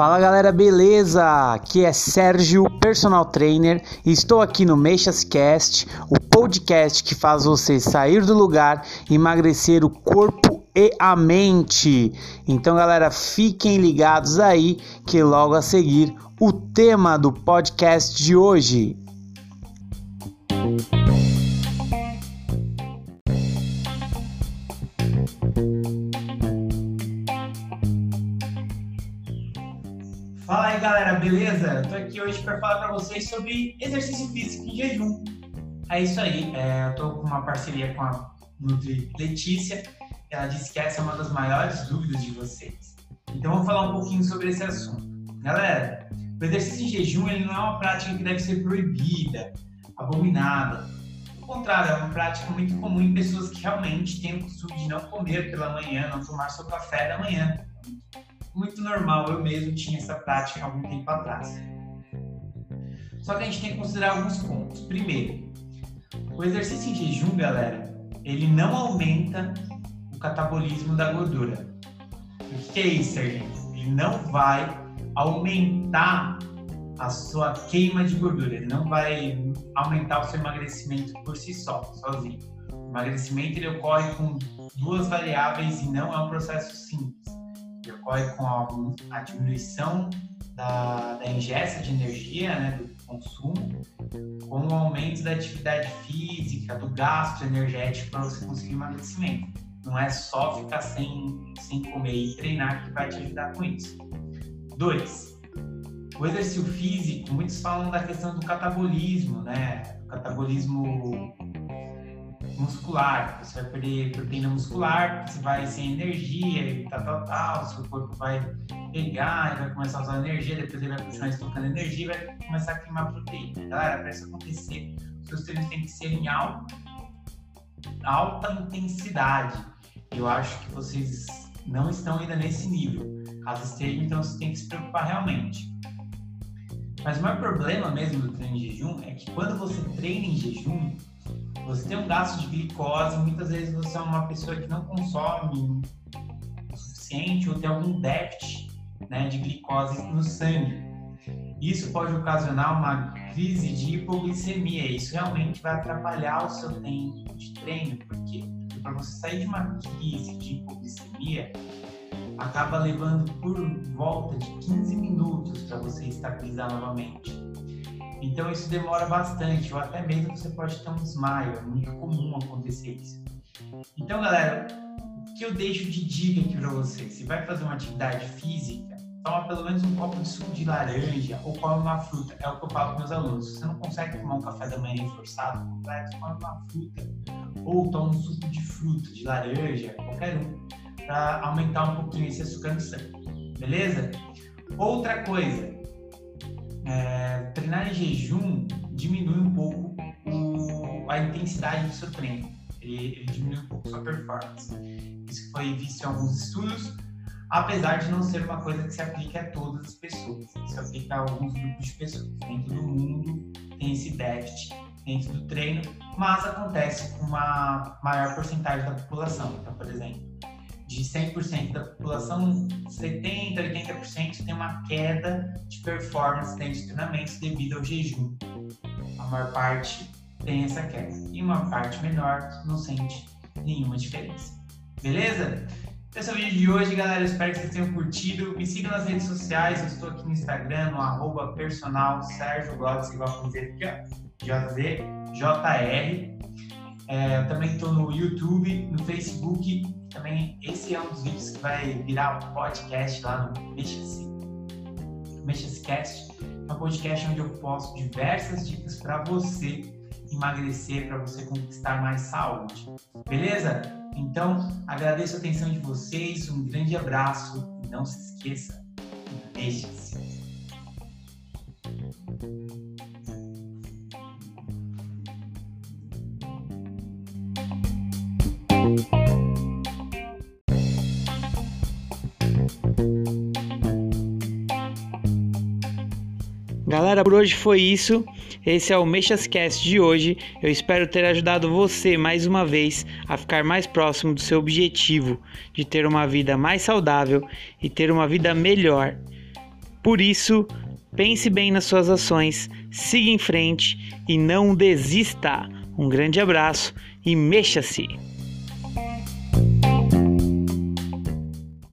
Fala galera, beleza? Aqui é Sérgio, personal trainer, e estou aqui no Meixas Cast, o podcast que faz você sair do lugar, emagrecer o corpo e a mente. Então, galera, fiquem ligados aí que logo a seguir o tema do podcast de hoje. Fala aí galera, beleza? Tô aqui hoje para falar para vocês sobre exercício físico em jejum. É isso aí, é, eu tô com uma parceria com a Nutri Letícia, ela disse que essa é uma das maiores dúvidas de vocês. Então vamos falar um pouquinho sobre esse assunto. Galera, o exercício em jejum ele não é uma prática que deve ser proibida, abominada. Ao contrário, é uma prática muito comum em pessoas que realmente têm o costume de não comer pela manhã, não tomar seu café da manhã muito normal, eu mesmo tinha essa prática há algum tempo atrás. Só que a gente tem que considerar alguns pontos. Primeiro, o exercício em jejum, galera, ele não aumenta o catabolismo da gordura. O que é isso, gente? Ele não vai aumentar a sua queima de gordura, ele não vai aumentar o seu emagrecimento por si só, sozinho. O emagrecimento ele ocorre com duas variáveis e não é um processo simples que ocorre com a, a diminuição da, da, ingesta de energia, né, do consumo, com o aumento da atividade física, do gasto energético para você conseguir emagrecimento. Não é só ficar sem, sem comer e treinar que vai te ajudar com isso. Dois, o exercício físico, muitos falam da questão do catabolismo, né? O catabolismo muscular, você vai perder proteína muscular, você vai sem energia e tal, tal, tal, seu corpo vai pegar e vai começar a usar energia, depois ele vai continuar estocando energia e vai começar a queimar proteína. Galera, para isso acontecer, os seus treinos têm que ser em alta, alta intensidade. Eu acho que vocês não estão ainda nesse nível. Caso estejam, então você tem que se preocupar realmente. Mas o maior problema mesmo do treino em jejum é que quando você treina em jejum, você tem um gasto de glicose, muitas vezes você é uma pessoa que não consome o suficiente ou tem algum déficit né, de glicose no sangue. Isso pode ocasionar uma crise de hipoglicemia. Isso realmente vai atrapalhar o seu tempo de treino, porque para você sair de uma crise de hipoglicemia, acaba levando por volta de 15 minutos para você estabilizar novamente. Então isso demora bastante, ou até mesmo você pode ter um desmaio, é muito comum acontecer isso. Então, galera, o que eu deixo de dica aqui para você? Se vai fazer uma atividade física, toma pelo menos um copo de suco de laranja ou come uma fruta. É o que eu falo com meus alunos. Se você não consegue tomar um café da manhã forçado completo, come uma fruta. Ou toma um suco de fruta, de laranja, qualquer um, para aumentar um pouquinho esse açúcar no sangue. Beleza? Outra coisa, é, treinar em jejum diminui um pouco o, a intensidade do seu treino. Ele, ele diminui um pouco sua performance. Isso foi visto em alguns estudos, apesar de não ser uma coisa que se aplica a todas as pessoas. Isso aplica a alguns grupos de pessoas. Nem todo mundo tem esse déficit dentro do treino, mas acontece com uma maior porcentagem da população. Então, por exemplo, de 100% da população, 70%, 80% tem uma queda de performance dentro de treinamentos devido ao jejum. A maior parte tem essa queda. E uma parte menor não sente nenhuma diferença. Beleza? Esse é o vídeo de hoje, galera. Espero que vocês tenham curtido. Me sigam nas redes sociais. Eu estou aqui no Instagram, no arroba personal Sérgio Glotz, igual dizer aqui, ó. JR. É, eu também estou no YouTube, no Facebook também esse é um dos vídeos que vai virar podcast lá no Mexas, Mexascast. É um podcast onde eu posto diversas dicas para você emagrecer, para você conquistar mais saúde. Beleza? Então, agradeço a atenção de vocês, um grande abraço e não se esqueça, mexa-se. Galera, por hoje foi isso. Esse é o Mexascast de hoje. Eu espero ter ajudado você mais uma vez a ficar mais próximo do seu objetivo de ter uma vida mais saudável e ter uma vida melhor. Por isso, pense bem nas suas ações, siga em frente e não desista. Um grande abraço e mexa-se!